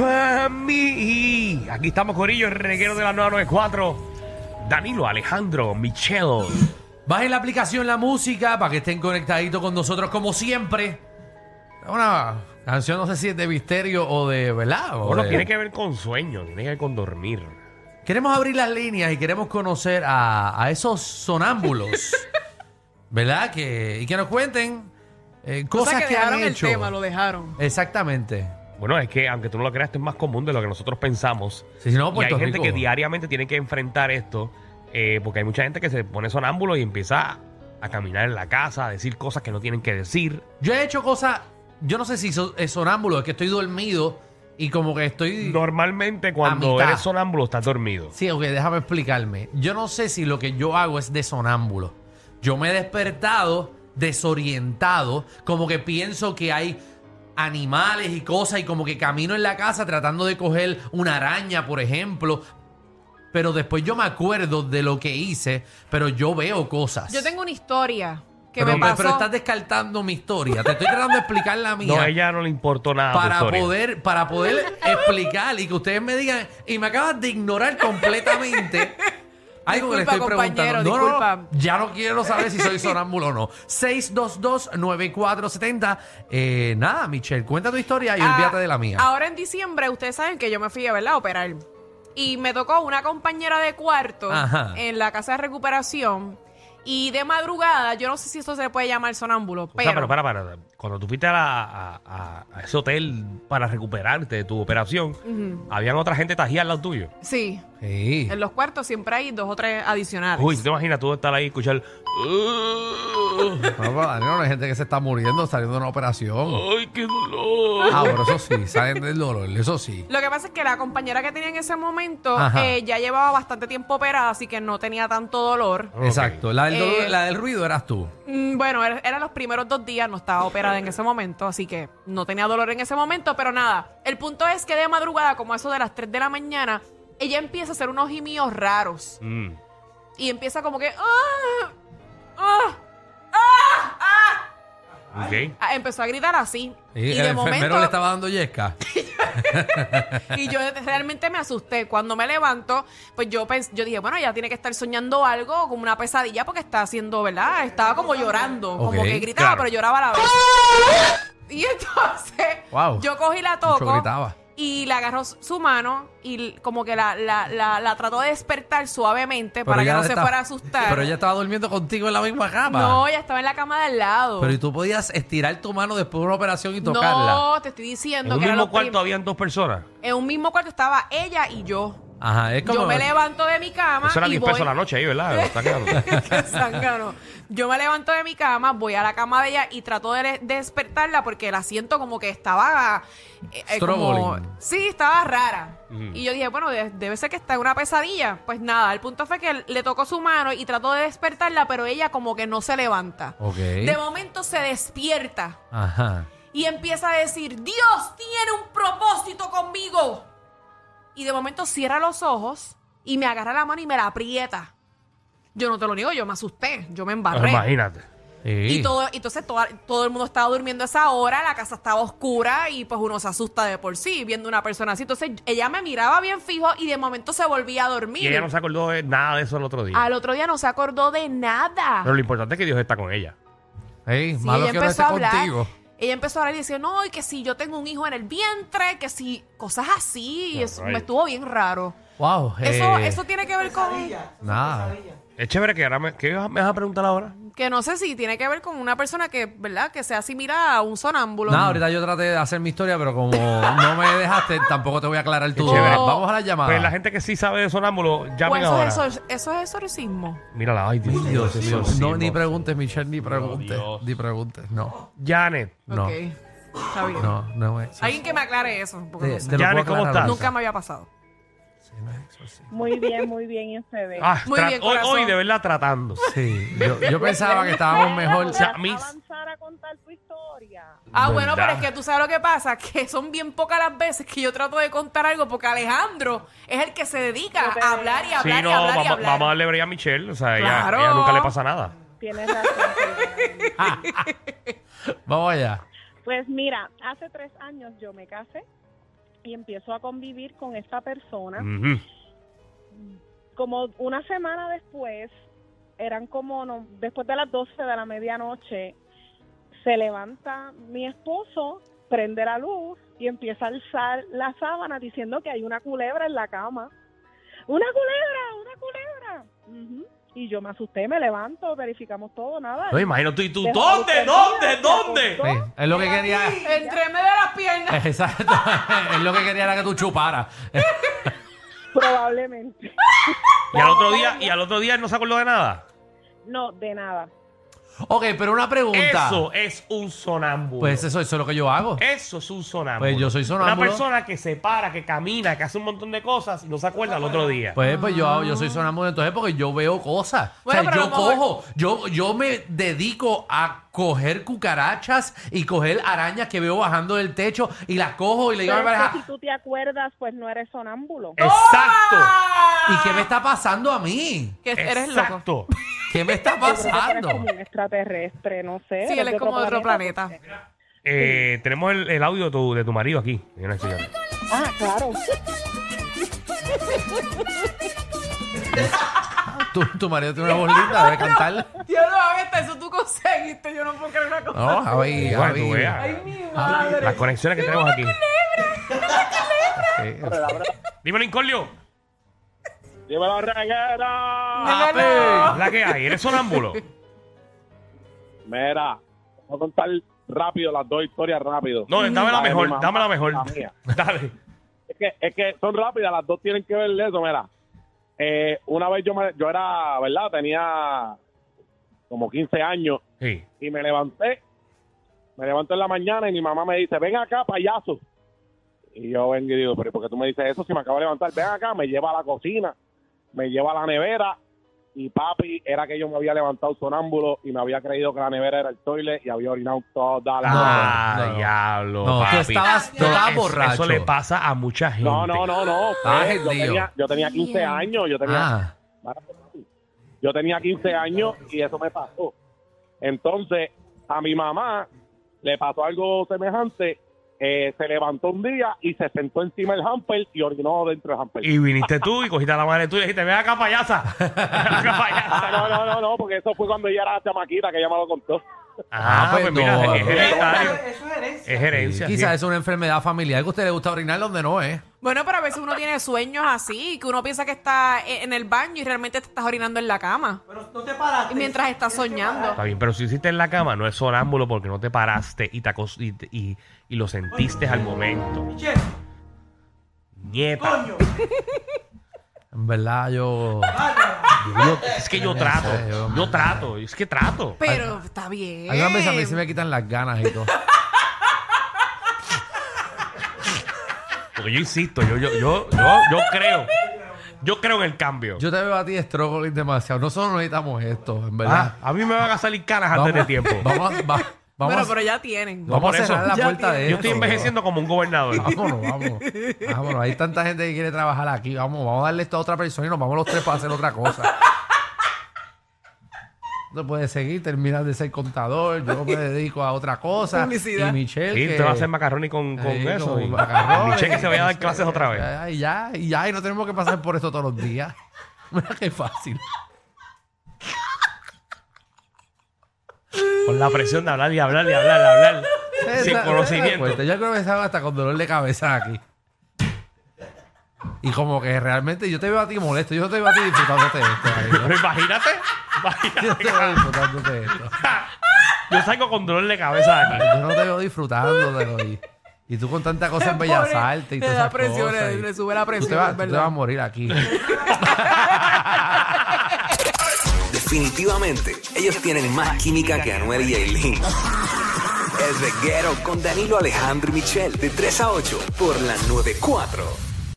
pa' mí. Aquí estamos, Corillo, el reguero de la 994. Danilo, Alejandro, Michelle. Bajen la aplicación La Música para que estén conectaditos con nosotros como siempre. Una canción, no sé si es de misterio o de, ¿verdad? O Bueno, de- tiene que ver con sueño, tiene que ver con dormir. Queremos abrir las líneas y queremos conocer a, a esos sonámbulos, ¿verdad? Que, y que nos cuenten eh, cosas Cosa que, que, han dejaron el hecho. tema, lo dejaron. Exactamente. Bueno, es que aunque tú no lo creas, esto es más común de lo que nosotros pensamos. Si no, y hay gente Rico. que diariamente tiene que enfrentar esto, eh, porque hay mucha gente que se pone sonámbulo y empieza a caminar en la casa, a decir cosas que no tienen que decir. Yo he hecho cosas, yo no sé si so- es sonámbulo, es que estoy dormido y como que estoy... Normalmente cuando eres sonámbulo estás dormido. Sí, ok, déjame explicarme. Yo no sé si lo que yo hago es de sonámbulo. Yo me he despertado desorientado, como que pienso que hay animales y cosas y como que camino en la casa tratando de coger una araña, por ejemplo. Pero después yo me acuerdo de lo que hice, pero yo veo cosas. Yo tengo una historia que pero, me pasó. pero estás descartando mi historia. Te estoy tratando de explicar la mía No, a ella no le importó nada. para poder para poder explicar y que ustedes me digan y me acabas de ignorar completamente algo que le Disculpa, estoy preguntando. compañero, No, no, disculpa. ya no quiero saber si soy sonámbulo o no. 622-9470. Eh, nada, Michelle, cuenta tu historia y Ah, olvídate de la mía. Ahora en diciembre, ustedes saben que yo me fui a verla a operar. Y me tocó una compañera de cuarto Ajá. en la casa de recuperación. Y de madrugada, yo no sé si esto se le puede llamar sonámbulo, O pero. sea, pero para, para. Cuando tú fuiste a, la- a- ese hotel para recuperarte de tu operación, ¿habían otra gente tajía al lado tuyo? Sí, Sí. en los cuartos siempre hay dos o tres adicionales. Uy, ¿tú te imaginas tú estar ahí y escuchar... "Uh, No, pero, no hay gente que se está muriendo saliendo de una operación. ¡Ay, qué dolor! Ah, pero eso sí, salen del dolor, eso sí. Lo que pasa es que la compañera que tenía en ese momento Ajá. eh, ya llevaba bastante tiempo operada, así que no tenía tanto dolor. Exacto. La del, dolor- Eh, la del ruido eras tú. Mm, Bueno, era- eran los primeros dos días, no estaba operada en ese momento, así que no tenía dolor en ese momento, pero nada. El punto es que de madrugada, como eso de las 3 de la mañana, ella empieza a hacer unos gimidos raros. Mm. Y empieza como que... "Ah, ah", Ok. ah, empezó a gritar así. Y, Y, el de enfermero momento... le estaba dando yesca. Y yo realmente me asusté. Cuando me levanto, pues yo pens- yo dije, bueno, ella tiene que estar soñando algo como una pesadilla porque está haciendo, ¿verdad? Estaba como llorando, como que gritaba, claro. pero lloraba a la vez. Y entonces, Wow. yo cogí la Mucho toco gritaba. Y le agarró su- mano y como que la, la, la, la trató de despertar suavemente para que ella no se fuera a asustar. Pero ella estaba durmiendo contigo en la misma cama. no, ella estaba en la cama de al lado. Pero y tú podías estirar tu mano después de una operación y tocarla. no, te estoy En diciendo un que era mismo cuarto habían dos personas. en un mismo cuarto estaba ella y yo. Ajá, es como. Yo me levanto de mi cama Eso era y 10 voy... pesos la noche ahí, ¿verdad? Está quedando. Yo me levanto de mi cama, voy a la cama de ella y trato de de despertarla porque la siento como que estaba. eh, eh, como, sí, estaba rara. Y yo dije, bueno, de- debe ser que está en una pesadilla. Pues nada, el punto fue que le tocó su mano y trató de despertarla, pero ella como que no se levanta. Ok. De momento se despierta Ajá. y empieza a decir, Dios tiene un propósito conmigo. Y de momento cierra los ojos y me agarra la mano y me la aprieta. Yo no te lo niego, yo me asusté, yo me embarré. Imagínate. Sí. Y todo, entonces toda- todo el mundo estaba durmiendo a esa hora, la casa estaba oscura y pues uno se asusta de por sí viendo una persona así. Entonces ella me miraba bien fijo y de momento se volvía a dormir. Y ella no se acordó de nada de eso el otro día. Al otro día no se acordó de nada. Pero lo importante es que Dios está con ella. Ey, Sí, malo ella que no esté empezó a hablar. contigo. Ella empezó a hablar y decía, no, y que si yo tengo un hijo en el vientre, que si cosas así, y eso me estuvo bien raro. Wow. Eso, eh, eso tiene que ver con, Nada. Es chévere que ahora me... ¿Qué me vas a preguntar ahora? que no sé si tiene que ver con una persona que, ¿verdad? Que sea similar a un sonámbulo. Nada, ahorita yo traté de hacer mi historia, pero como no me dejaste, tampoco te voy a aclarar tu chévere. Vamos a la llamada. Pues la gente que sí sabe de sonámbulo, llamen Pues ahora. eso, es, eso es exorcismo. Mírala, ay Dios, Dios Dios, mío. Dios, No, ni preguntes, Michelle, ni preguntes. Dios. Ni preguntes. No. Janet. No. Ok. Está bien. No, no es. Alguien que me aclare eso. porque Te- no sé. te lo Janet, puedo ¿cómo aclarar estás? ahorita. Nunca me había pasado. Sí, no es exorcismo. Muy bien, muy bien, y ustedes. Ah, Muy tra- bien, hoy, corazón. hoy de verdad tratando. Sí, yo, yo pensaba que estábamos mejor. O sea, ¿Puedes mis- avanzar a contar tu historia? Ah, bueno, ¿Verdad? pero es que tú sabes lo que pasa, que son bien pocas las veces que yo trato de contar algo, porque Alejandro es el que se dedica a hablar y hablar Sí, y no, hablar y vamos, hablar. vamos a darle brea a Michelle. O sea, ella, Claro. ella nunca le pasa nada. Tienes razón. Ah, Vamos allá. Pues mira, hace tres años yo me casé y empiezo a convivir con esta persona. Como una semana después, eran como no, después de las 12 de la medianoche, se levanta mi esposo, prende la luz y empieza a alzar la sábana diciendo que hay una culebra en la cama. ¡Una culebra! ¡Una culebra! Y yo me asusté, me levanto, verificamos todo, nada. No, imagino tú y tú. ¿Dónde? ¿Dónde? ¿Dónde? Sí, es lo que quería. Entre medio de las piernas. Exacto. es lo que quería era que tú chuparas. Probablemente. Y al otro día, y al otro día él no se acordó de nada. No, de nada. Ok, pero una pregunta. Eso es un sonámbulo. Pues eso, eso es lo que yo hago. Eso es un sonámbulo. Pues yo soy sonámbulo. Una persona que se para, que camina, que hace un montón de cosas y no se acuerda al otro día. Pues, pues yo, yo soy sonámbulo entonces porque yo veo cosas. Bueno, o sea, yo cojo, yo, yo me dedico a coger cucarachas y coger arañas que veo bajando del techo y las cojo y le digo a mi pareja, si tú te acuerdas, pues no eres sonámbulo. Exacto. ¿y qué me está pasando a mí? Que eres loco. ¿Qué me está Yo creo que tú eres pasando? como un extraterrestre, no sé. Sí, él es como de otro planeta. Eh, tenemos el, el audio de tu, de tu marido aquí. Ah, claro. Tu, tu marido tiene una voz linda, debe cantar. Dios lo haga, hasta eso tú conseguiste. Yo no puedo creer una cosa. No, Javi, Igual, Javi. tú veas. Ay, mi madre. Las conexiones que tenemos aquí. Dímelo, Incolio. Dímelo, reguera. Dímelo. La que hay. ¿Eres sonámbulo? Mira, voy a contar rápido las dos historias rápido. No, dame la mejor. mamá Dame la mejor. la mía. Dale. Es que, es que son rápidas, las dos tienen que ver de eso, mira. Eh, una vez yo, me, yo era, ¿verdad? Tenía como 15 años Sí. y me levanté, me levanto en la mañana y mi mamá me dice, ven acá, payaso. Y yo vengo y digo, pero ¿y ¿por qué tú me dices eso si me acabo de levantar? Ven acá, me lleva a la cocina, me lleva a la nevera y papi era que yo me había levantado sonámbulo y me había creído que la nevera era el toilet y había orinado toda la Ah, no, no. diablo. No, tú estabas, tú No, estabas eso- borracho. Eso le pasa a mucha gente. No, no, no, no. Ah, el yo, tenía, yo tenía 15 años, yo tenía, Ah, yo tenía 15 años y eso me pasó. Entonces, a mi mamá le pasó algo semejante. Eh, se levantó un día y se sentó encima del hamper y orinó dentro del hamper. Y viniste tú y cogiste a la madre tuya y dijiste, ven acá, payasa. Ven acá, payasa. Ah, no, no, no, no, porque eso fue cuando ella era chamaquita, que ella me lo contó. Ah, Ah, pues pues, mira, no, es hereditario. Eso es herencia. Es herencia. quizás sí. es una enfermedad familiar que a usted le gusta orinar donde no es. Bueno, pero a veces uno tiene sueños así, que uno piensa que está e- en el baño y realmente te estás orinando en la cama. Pero no te paraste. Y mientras estás soñando. Está bien, pero si hiciste en la cama, no es sonámbulo porque no te paraste y, te acos- y, y- y lo sentiste al momento. Michelle, Nieta. coño. En verdad, yo. Bárbara. Yo- es que yo trato. yo- Yo trato. Es que trato. Pero está bien. Algunas veces a mí se me quitan las ganas y todo. Porque yo insisto, yo, yo, yo, yo, yo creo. Yo creo en el cambio. Yo te veo a ti struggling demasiado. Nosotros no necesitamos esto, en verdad. Ah, a mí me van a salir canas antes de tiempo. Vamos, a- va- vamos, Bueno, a- pero ya tienen. No, vamos por a cerrar eso. la Ya puerta de tiene. esto. Yo estoy envejeciendo como un gobernador. Vámonos, vamos. Vámonos. Hay tanta gente que quiere trabajar aquí. Vamos, vamos a darle esto a otra persona y nos vamos los tres para hacer otra cosa. No puede seguir, terminas de ser contador, yo me dedico a otra cosa. Publicidad. Y Michelle. Sí, que- te va a hacer macarroni con, con Sí, eso. con y-. Michelle que se vaya a dar clases otra vez. Ya, y ya, y ya, y no tenemos que pasar por esto todos los días. Mira qué fácil. Con la presión de hablar y hablar y hablar y hablar. sin conocimiento. Yo creo que estaba hasta con dolor de cabeza aquí. Y como que realmente yo te veo a ti molesto, yo no te veo a ti disfrutándote de esto. Ari. Pero imagínate. Yo Imagínate. te veo disfrutándote de esto. Yo salgo con dolor de cabeza de aquí. Yo no te veo disfrutándotelo. Y, y tú con tanta cosa en Bellas Artes y le todas da esas presión, cosas, le- y- le sube la Tú presión, te, vas, es tú te verdad. vas a morir aquí. Definitivamente, ellos tienen más química que Anuel y Aileen. El reguero con Danilo Alejandro y Michel, de 3 a 8, por la 94.